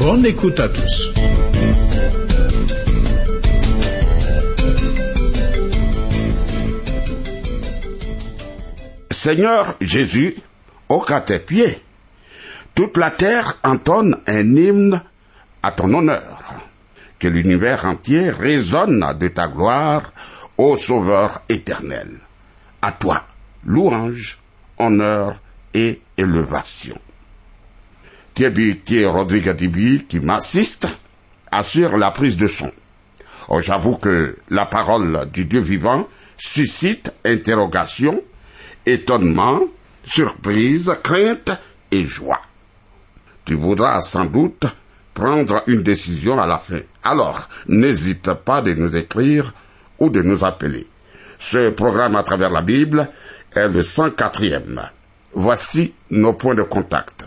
Bonne écoute à tous. Seigneur Jésus, au qu'à tes pieds, toute la terre entonne un hymne à ton honneur. Que l'univers entier résonne de ta gloire, ô Sauveur éternel. À toi, louange, honneur et élévation. Thierry Thier Rodrigue Tibi, qui m'assiste, assure la prise de son. Oh, j'avoue que la parole du Dieu vivant suscite interrogation, étonnement, surprise, crainte et joie. Tu voudras sans doute prendre une décision à la fin. Alors, n'hésite pas de nous écrire ou de nous appeler. Ce programme à travers la Bible est le 104e. Voici nos points de contact.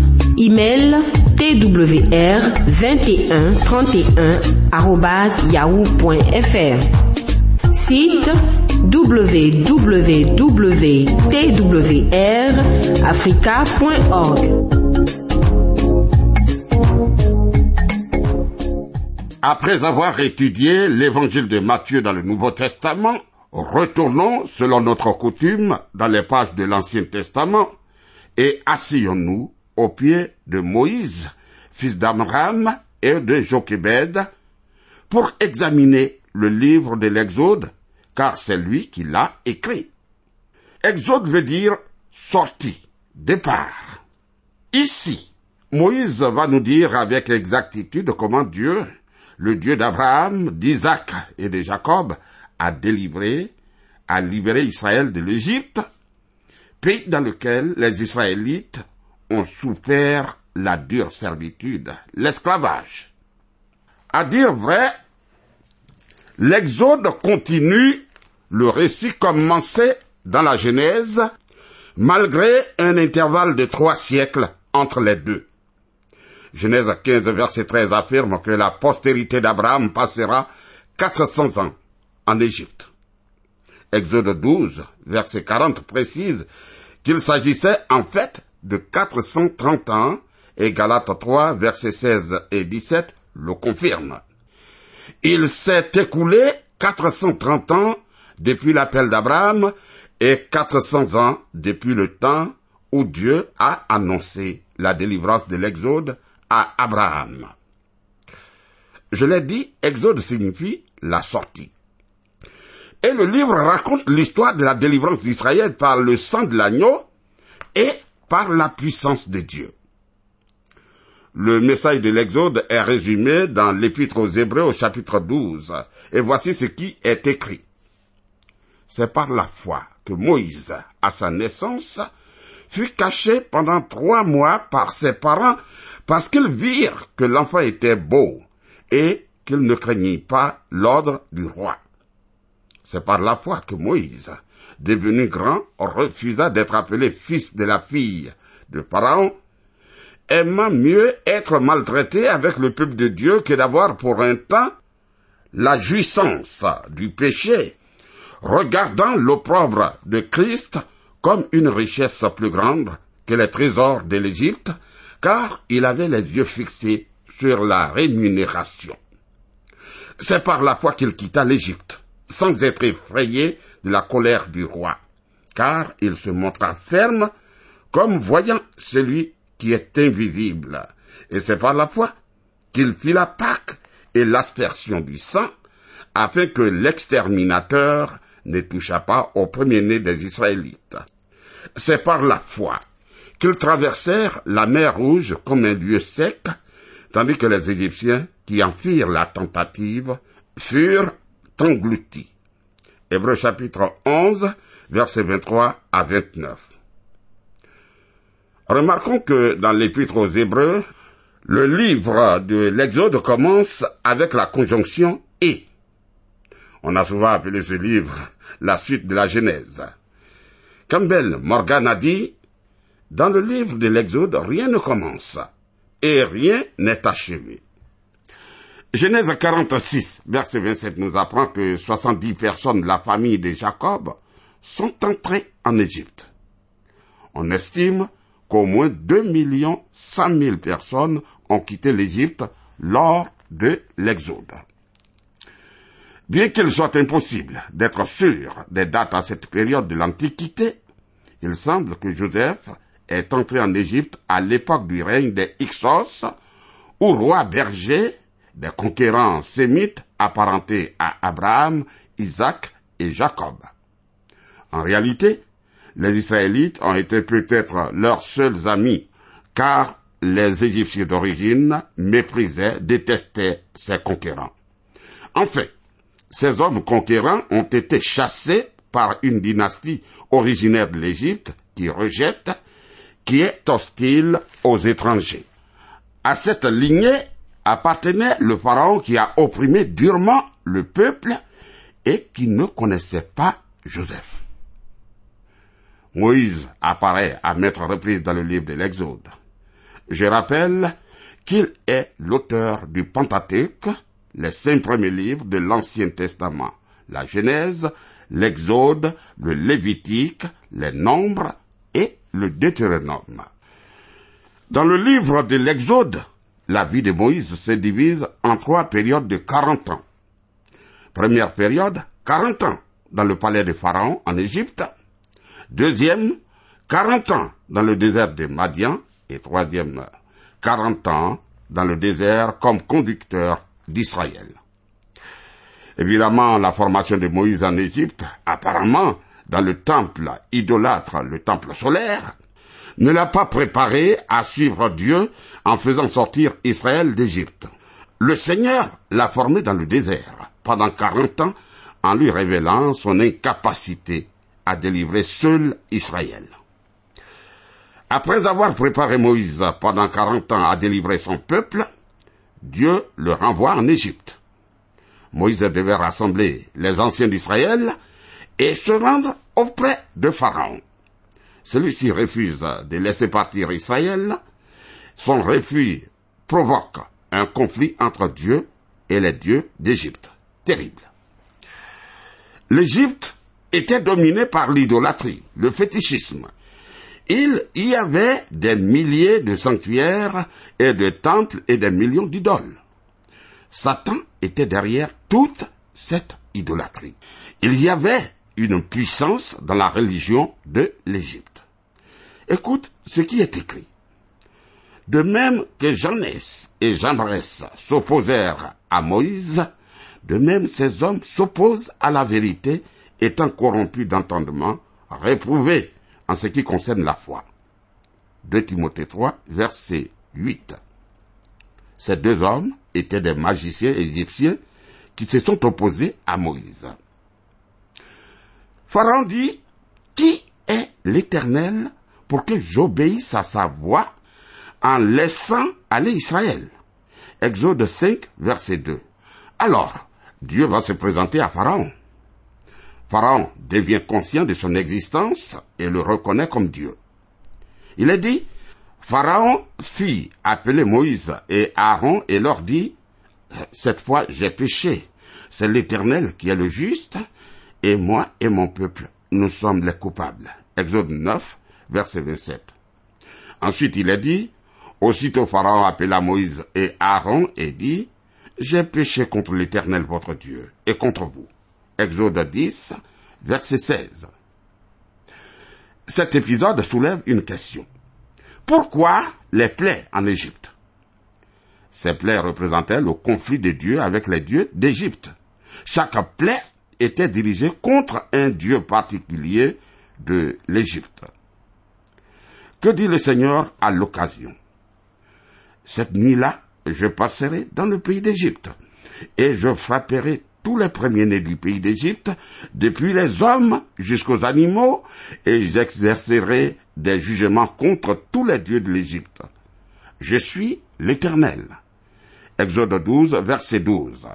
Email twr 21 31 yahoo.fr. Site www.twrafrica.org. Après avoir étudié l'évangile de Matthieu dans le Nouveau Testament, retournons, selon notre coutume, dans les pages de l'Ancien Testament et asseyons-nous au pied de Moïse, fils d'Amram et de Jochebed, pour examiner le livre de l'Exode, car c'est lui qui l'a écrit. Exode veut dire sortie, départ. Ici, Moïse va nous dire avec exactitude comment Dieu, le Dieu d'Abraham, d'Isaac et de Jacob, a délivré, a libéré Israël de l'Égypte, pays dans lequel les Israélites ont souffert la dure servitude, l'esclavage. À dire vrai, l'Exode continue le récit commencé dans la Genèse, malgré un intervalle de trois siècles entre les deux. Genèse 15, verset 13 affirme que la postérité d'Abraham passera 400 ans en Égypte. Exode 12, verset 40 précise qu'il s'agissait en fait de 430 ans et Galates 3, verset 16 et 17 le confirme. Il s'est écoulé 430 ans depuis l'appel d'Abraham et 400 ans depuis le temps où Dieu a annoncé la délivrance de l'Exode à Abraham. Je l'ai dit, Exode signifie la sortie. Et le livre raconte l'histoire de la délivrance d'Israël par le sang de l'agneau et par la puissance de Dieu. Le message de l'Exode est résumé dans l'Épître aux Hébreux au chapitre 12. Et voici ce qui est écrit. C'est par la foi que Moïse, à sa naissance, fut caché pendant trois mois par ses parents parce qu'ils virent que l'enfant était beau et qu'il ne craignit pas l'ordre du roi. C'est par la foi que Moïse, devenu grand, refusa d'être appelé fils de la fille de Pharaon, aimant mieux être maltraité avec le peuple de Dieu que d'avoir pour un temps la jouissance du péché, regardant l'opprobre de Christ comme une richesse plus grande que les trésors de l'Égypte, car il avait les yeux fixés sur la rémunération. C'est par la foi qu'il quitta l'Égypte, sans être effrayé de la colère du roi, car il se montra ferme comme voyant celui qui est invisible. Et c'est par la foi qu'il fit la Pâque et l'aspersion du sang, afin que l'exterminateur ne touchât pas au premier-né des Israélites. C'est par la foi qu'ils traversèrent la mer Rouge comme un lieu sec, tandis que les Égyptiens, qui en firent la tentative, furent engloutis. Hébreu chapitre 11, versets 23 à 29. Remarquons que dans l'épître aux Hébreux, le livre de l'Exode commence avec la conjonction et. On a souvent appelé ce livre la suite de la Genèse. Campbell Morgan a dit, dans le livre de l'Exode, rien ne commence et rien n'est achevé. Genèse 46, verset 27 nous apprend que 70 personnes de la famille de Jacob sont entrées en Égypte. On estime qu'au moins 2 millions 100 000 personnes ont quitté l'Égypte lors de l'Exode. Bien qu'il soit impossible d'être sûr des dates à cette période de l'Antiquité, il semble que Joseph est entré en Égypte à l'époque du règne des Hyksos, ou roi berger des conquérants sémites apparentés à Abraham, Isaac et Jacob. En réalité, les Israélites ont été peut-être leurs seuls amis, car les Égyptiens d'origine méprisaient, détestaient ces conquérants. En fait, ces hommes conquérants ont été chassés par une dynastie originaire de l'Égypte qui rejette, qui est hostile aux étrangers. À cette lignée appartenait le pharaon qui a opprimé durement le peuple et qui ne connaissait pas Joseph. Moïse apparaît à mettre reprise dans le livre de l'Exode. Je rappelle qu'il est l'auteur du Pentateuque, les cinq premiers livres de l'Ancien Testament, la Genèse, l'Exode, le Lévitique, les Nombres et le Deutéronome. Dans le livre de l'Exode, la vie de Moïse se divise en trois périodes de 40 ans. Première période, 40 ans dans le palais de Pharaon en Égypte. Deuxième, 40 ans dans le désert de Madian. Et troisième, 40 ans dans le désert comme conducteur d'Israël. Évidemment, la formation de Moïse en Égypte, apparemment dans le temple idolâtre, le temple solaire, ne l'a pas préparé à suivre Dieu en faisant sortir Israël d'Égypte. Le Seigneur l'a formé dans le désert pendant quarante ans en lui révélant son incapacité à délivrer seul Israël. Après avoir préparé Moïse pendant quarante ans à délivrer son peuple, Dieu le renvoie en Égypte. Moïse devait rassembler les anciens d'Israël et se rendre auprès de Pharaon. Celui-ci refuse de laisser partir Israël. Son refus provoque un conflit entre Dieu et les dieux d'Égypte. Terrible. L'Égypte était dominée par l'idolâtrie, le fétichisme. Il y avait des milliers de sanctuaires et de temples et des millions d'idoles. Satan était derrière toute cette idolâtrie. Il y avait une puissance dans la religion de l'Égypte. Écoute ce qui est écrit. De même que Jeannès et Jambres s'opposèrent à Moïse, de même ces hommes s'opposent à la vérité, étant corrompus d'entendement, réprouvés en ce qui concerne la foi. 2 Timothée 3, verset 8. Ces deux hommes étaient des magiciens égyptiens qui se sont opposés à Moïse. Pharaon dit, Qui est l'Éternel pour que j'obéisse à sa voix en laissant aller Israël Exode 5, verset 2. Alors, Dieu va se présenter à Pharaon. Pharaon devient conscient de son existence et le reconnaît comme Dieu. Il est dit, Pharaon fit appeler Moïse et Aaron et leur dit, Cette fois j'ai péché, c'est l'Éternel qui est le juste, et moi et mon peuple, nous sommes les coupables. Exode 9, verset 27. Ensuite il est dit, aussitôt Pharaon appela Moïse et Aaron et dit, j'ai péché contre l'Éternel votre Dieu et contre vous. Exode 10, verset 16. Cet épisode soulève une question. Pourquoi les plaies en Égypte? Ces plaies représentaient le conflit des dieux avec les dieux d'Égypte. Chaque plaie était dirigée contre un dieu particulier de l'Égypte. Que dit le Seigneur à l'occasion? Cette nuit-là, je passerai dans le pays d'Égypte, et je frapperai tous les premiers-nés du pays d'Égypte, depuis les hommes jusqu'aux animaux, et j'exercerai des jugements contre tous les dieux de l'Égypte. Je suis l'Éternel. Exode 12, verset 12.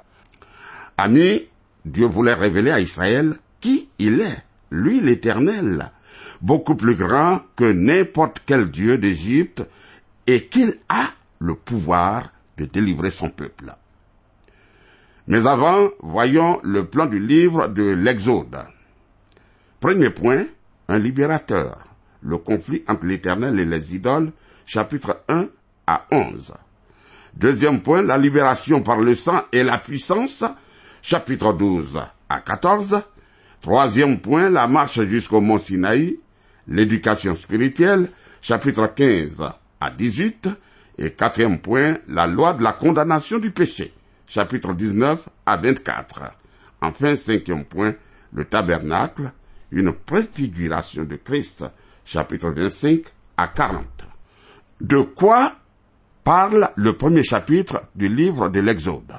Ami, Dieu voulait révéler à Israël qui il est, lui l'Éternel, beaucoup plus grand que n'importe quel dieu d'Égypte, et qu'il a le pouvoir de délivrer son peuple. Mais avant, voyons le plan du livre de l'Exode. Premier point, un libérateur. Le conflit entre l'Éternel et les idoles, chapitre 1 à 11. Deuxième point, la libération par le sang et la puissance, chapitre 12 à 14. Troisième point, la marche jusqu'au mont Sinaï, l'éducation spirituelle, chapitre 15 à 18. Et quatrième point, la loi de la condamnation du péché, chapitre 19 à 24. Enfin, cinquième point, le tabernacle, une préfiguration de Christ, chapitre 25 à 40. De quoi parle le premier chapitre du livre de l'Exode?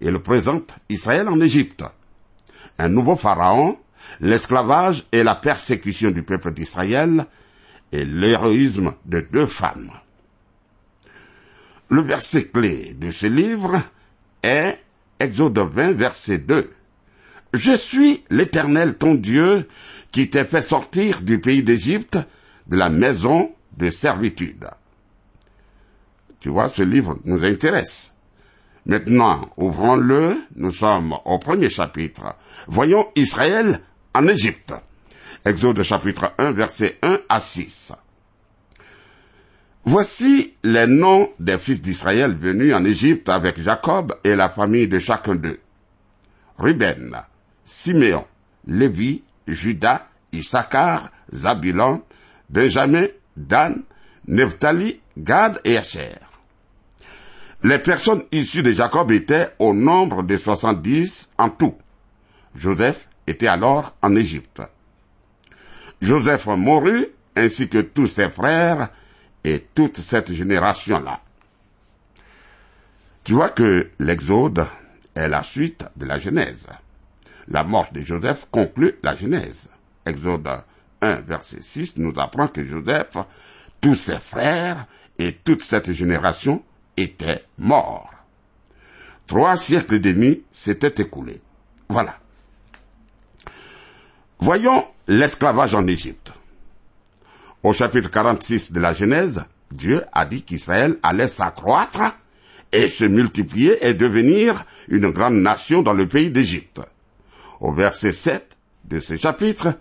Il présente Israël en Égypte, un nouveau pharaon, l'esclavage et la persécution du peuple d'Israël, et l'héroïsme de deux femmes. Le verset clé de ce livre est Exode 20, verset 2. Je suis l'Éternel ton Dieu qui t'ai fait sortir du pays d'Égypte, de la maison de servitude. Tu vois, ce livre nous intéresse. Maintenant, ouvrons-le, nous sommes au premier chapitre. Voyons Israël en Égypte. Exode chapitre 1, verset 1 à 6. Voici les noms des fils d'Israël venus en Égypte avec Jacob et la famille de chacun d'eux. Ruben, Siméon, Lévi, Judas, Issachar, Zabulon, Benjamin, Dan, Nephtali, Gad et Asher. Les personnes issues de Jacob étaient au nombre de soixante-dix en tout. Joseph était alors en Égypte. Joseph mourut, ainsi que tous ses frères et toute cette génération-là. Tu vois que l'Exode est la suite de la Genèse. La mort de Joseph conclut la Genèse. Exode 1, verset 6 nous apprend que Joseph, tous ses frères et toute cette génération étaient morts. Trois siècles et demi s'étaient écoulés. Voilà. Voyons l'esclavage en Égypte. Au chapitre 46 de la Genèse, Dieu a dit qu'Israël allait s'accroître et se multiplier et devenir une grande nation dans le pays d'Égypte. Au verset 7 de ce chapitre,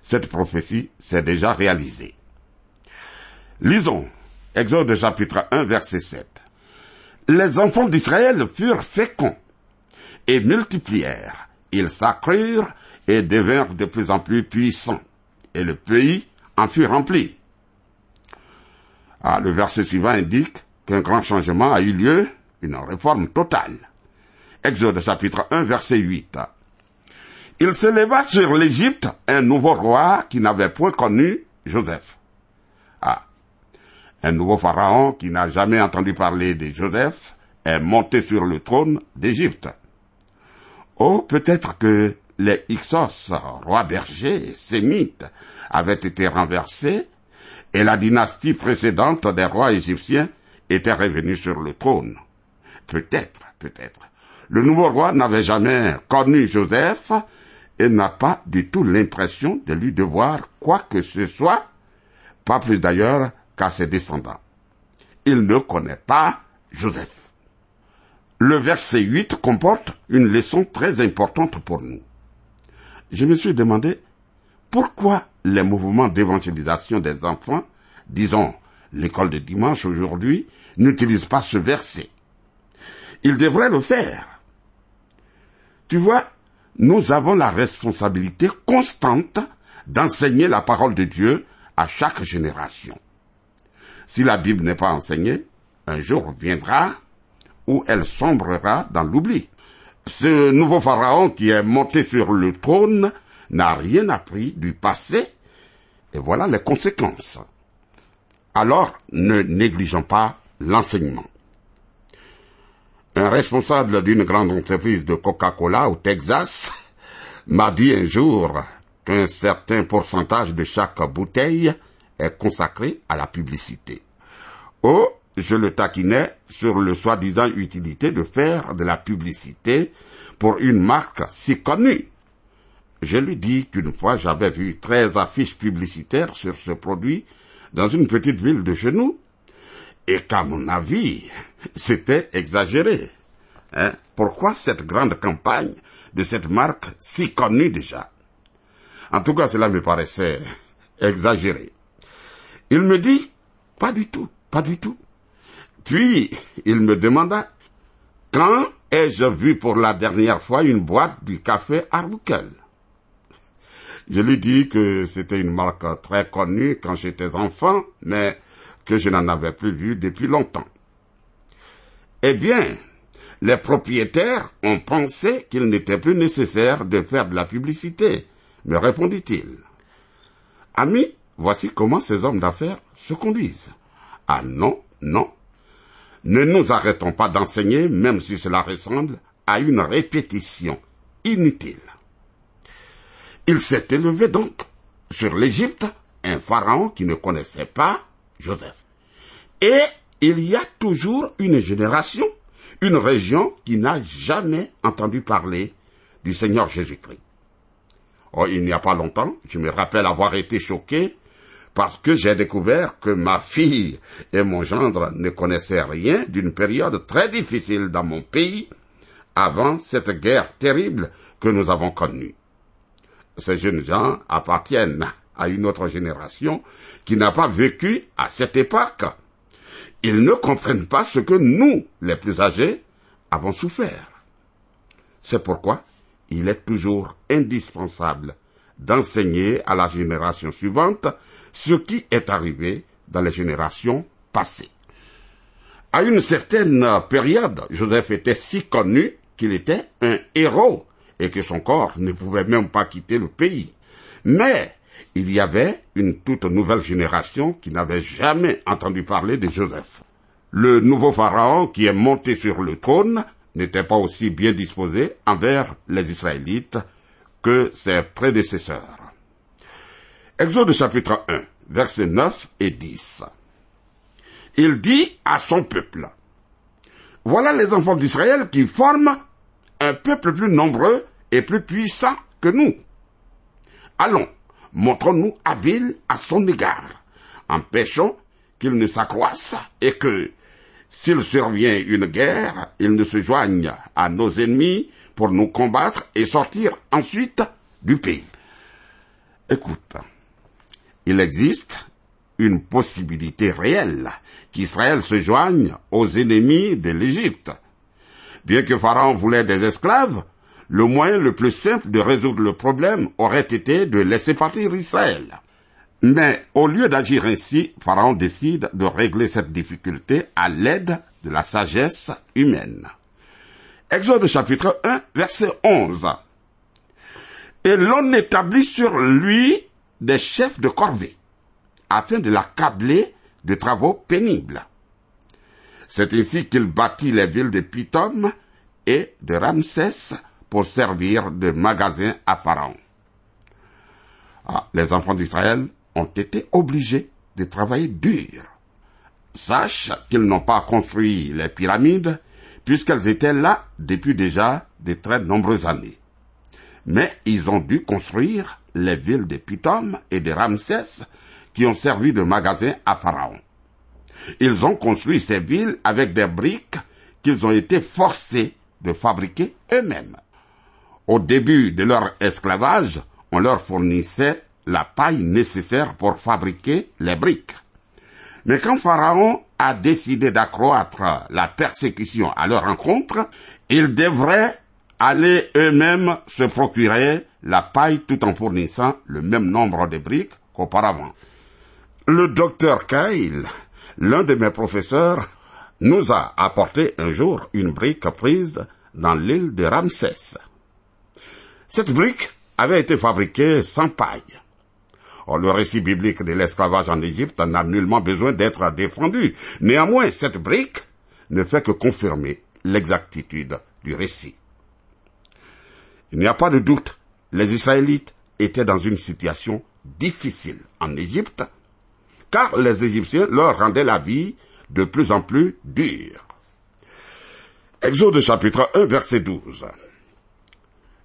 cette prophétie s'est déjà réalisée. Lisons Exode chapitre 1 verset 7. Les enfants d'Israël furent féconds et multiplièrent. Ils s'accrurent et devinrent de plus en plus puissants. Et le pays en fut rempli. Ah, le verset suivant indique qu'un grand changement a eu lieu, une réforme totale. Exode chapitre 1 verset 8. Il se leva sur l'Égypte un nouveau roi qui n'avait point connu Joseph. Ah, un nouveau pharaon qui n'a jamais entendu parler de Joseph est monté sur le trône d'Égypte. Oh, peut-être que les Ixos, rois bergers, sémites, avaient été renversés et la dynastie précédente des rois égyptiens était revenue sur le trône. Peut-être, peut-être. Le nouveau roi n'avait jamais connu Joseph et n'a pas du tout l'impression de lui devoir quoi que ce soit, pas plus d'ailleurs qu'à ses descendants. Il ne connaît pas Joseph. Le verset 8 comporte une leçon très importante pour nous. Je me suis demandé pourquoi les mouvements d'évangélisation des enfants, disons l'école de dimanche aujourd'hui, n'utilisent pas ce verset. Ils devraient le faire. Tu vois, nous avons la responsabilité constante d'enseigner la parole de Dieu à chaque génération. Si la Bible n'est pas enseignée, un jour viendra où elle sombrera dans l'oubli. Ce nouveau pharaon qui est monté sur le trône n'a rien appris du passé, et voilà les conséquences. Alors, ne négligeons pas l'enseignement. Un responsable d'une grande entreprise de Coca-Cola au Texas m'a dit un jour qu'un certain pourcentage de chaque bouteille est consacré à la publicité. Oh, je le taquinais sur le soi-disant utilité de faire de la publicité pour une marque si connue. Je lui dis qu'une fois j'avais vu treize affiches publicitaires sur ce produit dans une petite ville de chez nous, et qu'à mon avis, c'était exagéré. Hein? Pourquoi cette grande campagne de cette marque si connue déjà? En tout cas, cela me paraissait exagéré. Il me dit, pas du tout, pas du tout. Puis, il me demanda, quand ai-je vu pour la dernière fois une boîte du café Arbuckle? Je lui dis que c'était une marque très connue quand j'étais enfant, mais que je n'en avais plus vu depuis longtemps. Eh bien, les propriétaires ont pensé qu'il n'était plus nécessaire de faire de la publicité, me répondit-il. Ami, voici comment ces hommes d'affaires se conduisent. Ah non, non, ne nous arrêtons pas d'enseigner, même si cela ressemble à une répétition inutile. Il s'est élevé donc sur l'Égypte un pharaon qui ne connaissait pas Joseph. Et il y a toujours une génération, une région qui n'a jamais entendu parler du Seigneur Jésus-Christ. Oh, il n'y a pas longtemps, je me rappelle avoir été choqué parce que j'ai découvert que ma fille et mon gendre ne connaissaient rien d'une période très difficile dans mon pays avant cette guerre terrible que nous avons connue. Ces jeunes gens appartiennent à une autre génération qui n'a pas vécu à cette époque. Ils ne comprennent pas ce que nous, les plus âgés, avons souffert. C'est pourquoi il est toujours indispensable d'enseigner à la génération suivante ce qui est arrivé dans les générations passées. À une certaine période, Joseph était si connu qu'il était un héros et que son corps ne pouvait même pas quitter le pays. Mais il y avait une toute nouvelle génération qui n'avait jamais entendu parler de Joseph. Le nouveau pharaon qui est monté sur le trône n'était pas aussi bien disposé envers les Israélites que ses prédécesseurs. Exode chapitre 1, versets 9 et 10. Il dit à son peuple, Voilà les enfants d'Israël qui forment un peuple plus nombreux et plus puissant que nous. Allons, montrons-nous habiles à son égard, empêchons qu'il ne s'accroisse et que, s'il survient une guerre, il ne se joigne à nos ennemis pour nous combattre et sortir ensuite du pays. Écoute, il existe une possibilité réelle qu'Israël se joigne aux ennemis de l'Égypte. Bien que Pharaon voulait des esclaves, le moyen le plus simple de résoudre le problème aurait été de laisser partir Israël. Mais au lieu d'agir ainsi, Pharaon décide de régler cette difficulté à l'aide de la sagesse humaine. Exode chapitre 1, verset 11. Et l'on établit sur lui des chefs de corvée, afin de l'accabler de travaux pénibles. C'est ainsi qu'il bâtit les villes de Pitom et de Ramsès pour servir de magasin à Pharaon. Ah, les enfants d'Israël ont été obligés de travailler dur. Sache qu'ils n'ont pas construit les pyramides, puisqu'elles étaient là depuis déjà de très nombreuses années. Mais ils ont dû construire les villes de Pitom et de Ramsès qui ont servi de magasin à Pharaon. Ils ont construit ces villes avec des briques qu'ils ont été forcés de fabriquer eux-mêmes. Au début de leur esclavage, on leur fournissait la paille nécessaire pour fabriquer les briques. Mais quand Pharaon a décidé d'accroître la persécution à leur encontre, il devrait allaient eux-mêmes se procurer la paille tout en fournissant le même nombre de briques qu'auparavant. Le docteur Kyle, l'un de mes professeurs, nous a apporté un jour une brique prise dans l'île de Ramsès. Cette brique avait été fabriquée sans paille. Or, le récit biblique de l'esclavage en Égypte n'a nullement besoin d'être défendu. Néanmoins, cette brique ne fait que confirmer l'exactitude du récit. Il n'y a pas de doute, les Israélites étaient dans une situation difficile en Égypte, car les Égyptiens leur rendaient la vie de plus en plus dure. Exode chapitre 1 verset 12.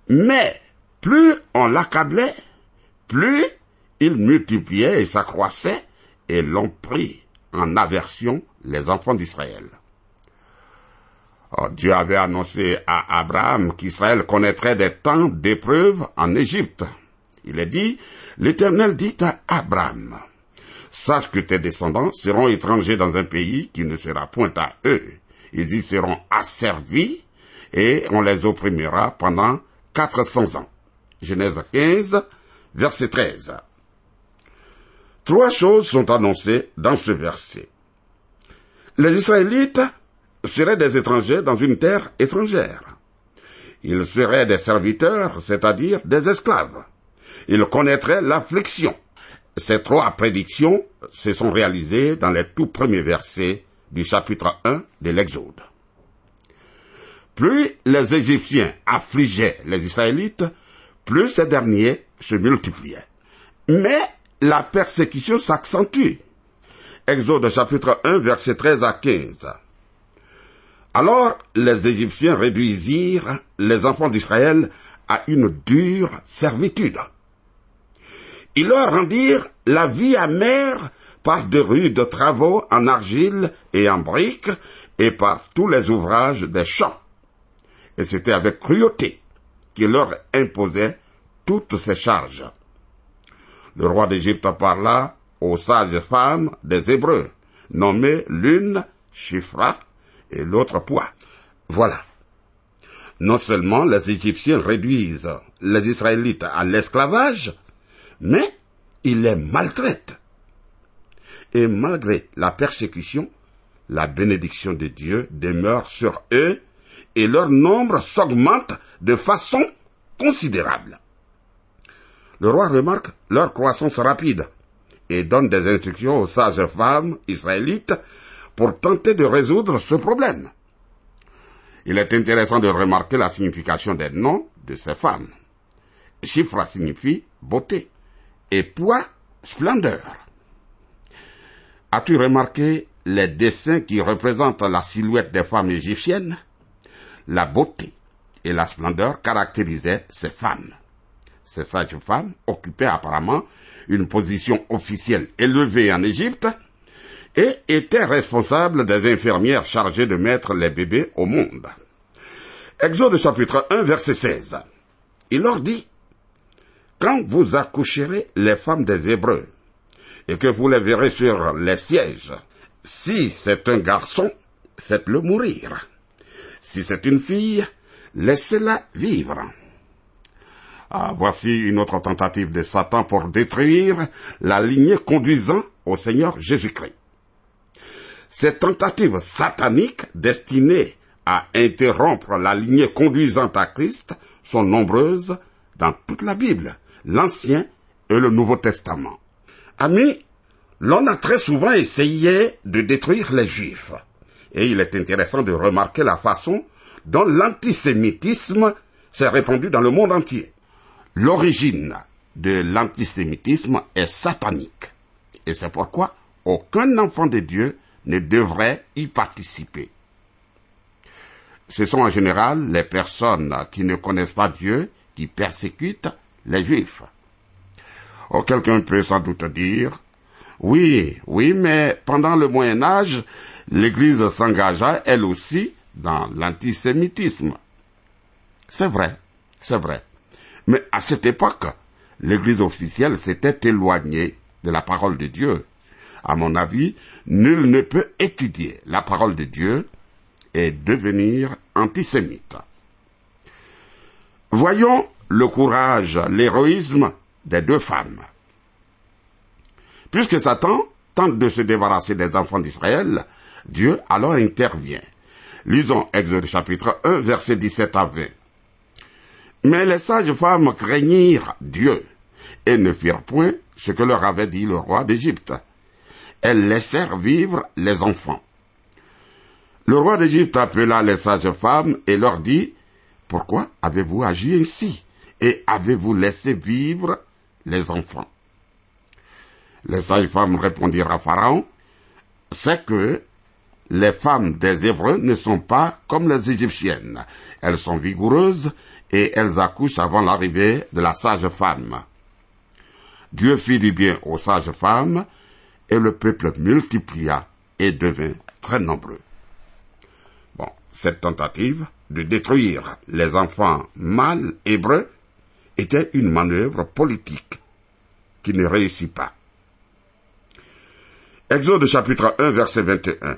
Mais plus on l'accablait, plus il multipliait et s'accroissait, et l'ont pris en aversion les enfants d'Israël. Oh, Dieu avait annoncé à Abraham qu'Israël connaîtrait des temps d'épreuve en Égypte. Il est dit, l'Éternel dit à Abraham, sache que tes descendants seront étrangers dans un pays qui ne sera point à eux. Ils y seront asservis et on les opprimera pendant quatre cents ans. Genèse 15, verset 13. Trois choses sont annoncées dans ce verset. Les Israélites seraient des étrangers dans une terre étrangère. Ils seraient des serviteurs, c'est-à-dire des esclaves. Ils connaîtraient l'affliction. Ces trois prédictions se sont réalisées dans les tout premiers versets du chapitre 1 de l'Exode. Plus les Égyptiens affligeaient les Israélites, plus ces derniers se multipliaient. Mais la persécution s'accentue. Exode chapitre 1 verset 13 à 15. Alors les Égyptiens réduisirent les enfants d'Israël à une dure servitude. Ils leur rendirent la vie amère par de rudes travaux en argile et en briques et par tous les ouvrages des champs. Et c'était avec cruauté qu'ils leur imposait toutes ces charges. Le roi d'Égypte parla aux sages femmes des Hébreux, nommées l'une Chifra et l'autre Poids. Voilà. Non seulement les Égyptiens réduisent les Israélites à l'esclavage, mais ils les maltraitent. Et malgré la persécution, la bénédiction de Dieu demeure sur eux et leur nombre s'augmente de façon considérable. Le roi remarque leur croissance rapide et donne des instructions aux sages femmes israélites pour tenter de résoudre ce problème. Il est intéressant de remarquer la signification des noms de ces femmes. Chiffre signifie beauté et poids splendeur. As-tu remarqué les dessins qui représentent la silhouette des femmes égyptiennes? La beauté et la splendeur caractérisaient ces femmes. Ces sages femmes occupaient apparemment une position officielle élevée en Égypte et étaient responsables des infirmières chargées de mettre les bébés au monde. Exode chapitre 1 verset 16. Il leur dit, Quand vous accoucherez les femmes des Hébreux, et que vous les verrez sur les sièges, si c'est un garçon, faites-le mourir. Si c'est une fille, laissez-la vivre. Ah, voici une autre tentative de Satan pour détruire la lignée conduisant au Seigneur Jésus-Christ. Ces tentatives sataniques destinées à interrompre la lignée conduisant à Christ sont nombreuses dans toute la Bible, l'Ancien et le Nouveau Testament. Amis, l'on a très souvent essayé de détruire les Juifs. Et il est intéressant de remarquer la façon dont l'antisémitisme s'est répandu dans le monde entier. L'origine de l'antisémitisme est satanique. Et c'est pourquoi aucun enfant de Dieu ne devrait y participer. Ce sont en général les personnes qui ne connaissent pas Dieu qui persécutent les Juifs. Oh, quelqu'un peut sans doute dire, oui, oui, mais pendant le Moyen Âge, l'Église s'engagea elle aussi dans l'antisémitisme. C'est vrai, c'est vrai. Mais à cette époque, l'Église officielle s'était éloignée de la parole de Dieu. À mon avis, nul ne peut étudier la parole de Dieu et devenir antisémite. Voyons le courage, l'héroïsme des deux femmes. Puisque Satan tente de se débarrasser des enfants d'Israël, Dieu alors intervient. Lisons Exode chapitre 1, verset 17 à 20. Mais les sages femmes craignirent Dieu et ne firent point ce que leur avait dit le roi d'Égypte. Elles laissèrent vivre les enfants. Le roi d'Égypte appela les sages femmes et leur dit, Pourquoi avez-vous agi ainsi et avez-vous laissé vivre les enfants? Les sages femmes répondirent à Pharaon, C'est que les femmes des Hébreux ne sont pas comme les Égyptiennes. Elles sont vigoureuses et elles accouchent avant l'arrivée de la sage femme. Dieu fit du bien aux sages femmes et le peuple multiplia et devint très nombreux. Bon, cette tentative de détruire les enfants mâles hébreux était une manœuvre politique qui ne réussit pas. Exode chapitre 1 verset 21.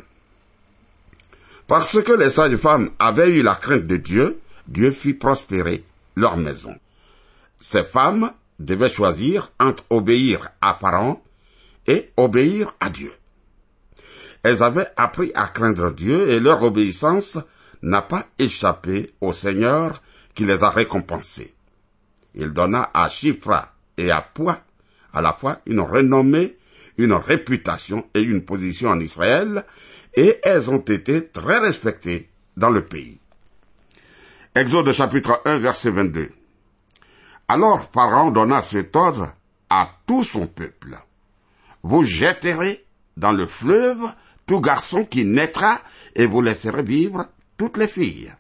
Parce que les sages femmes avaient eu la crainte de Dieu, Dieu fit prospérer leur maison. Ces femmes devaient choisir entre obéir à Pharaon et obéir à Dieu. Elles avaient appris à craindre Dieu et leur obéissance n'a pas échappé au Seigneur qui les a récompensées. Il donna à Chifra et à Poix à la fois une renommée, une réputation et une position en Israël, et elles ont été très respectées dans le pays. Exode chapitre 1 verset 22. Alors Pharaon donna cet ordre à tout son peuple. Vous jetterez dans le fleuve tout garçon qui naîtra et vous laisserez vivre toutes les filles.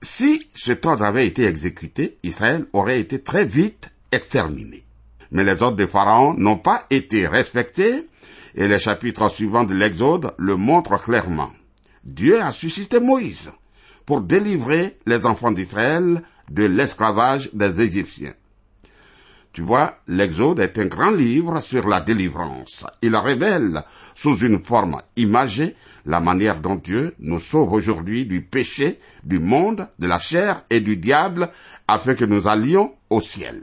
Si cet ordre avait été exécuté, Israël aurait été très vite exterminé. Mais les ordres de Pharaon n'ont pas été respectés et les chapitres suivants de l'Exode le montrent clairement. Dieu a suscité Moïse pour délivrer les enfants d'Israël de l'esclavage des Égyptiens. Tu vois, l'Exode est un grand livre sur la délivrance. Il révèle, sous une forme imagée, la manière dont Dieu nous sauve aujourd'hui du péché, du monde, de la chair et du diable, afin que nous allions au ciel.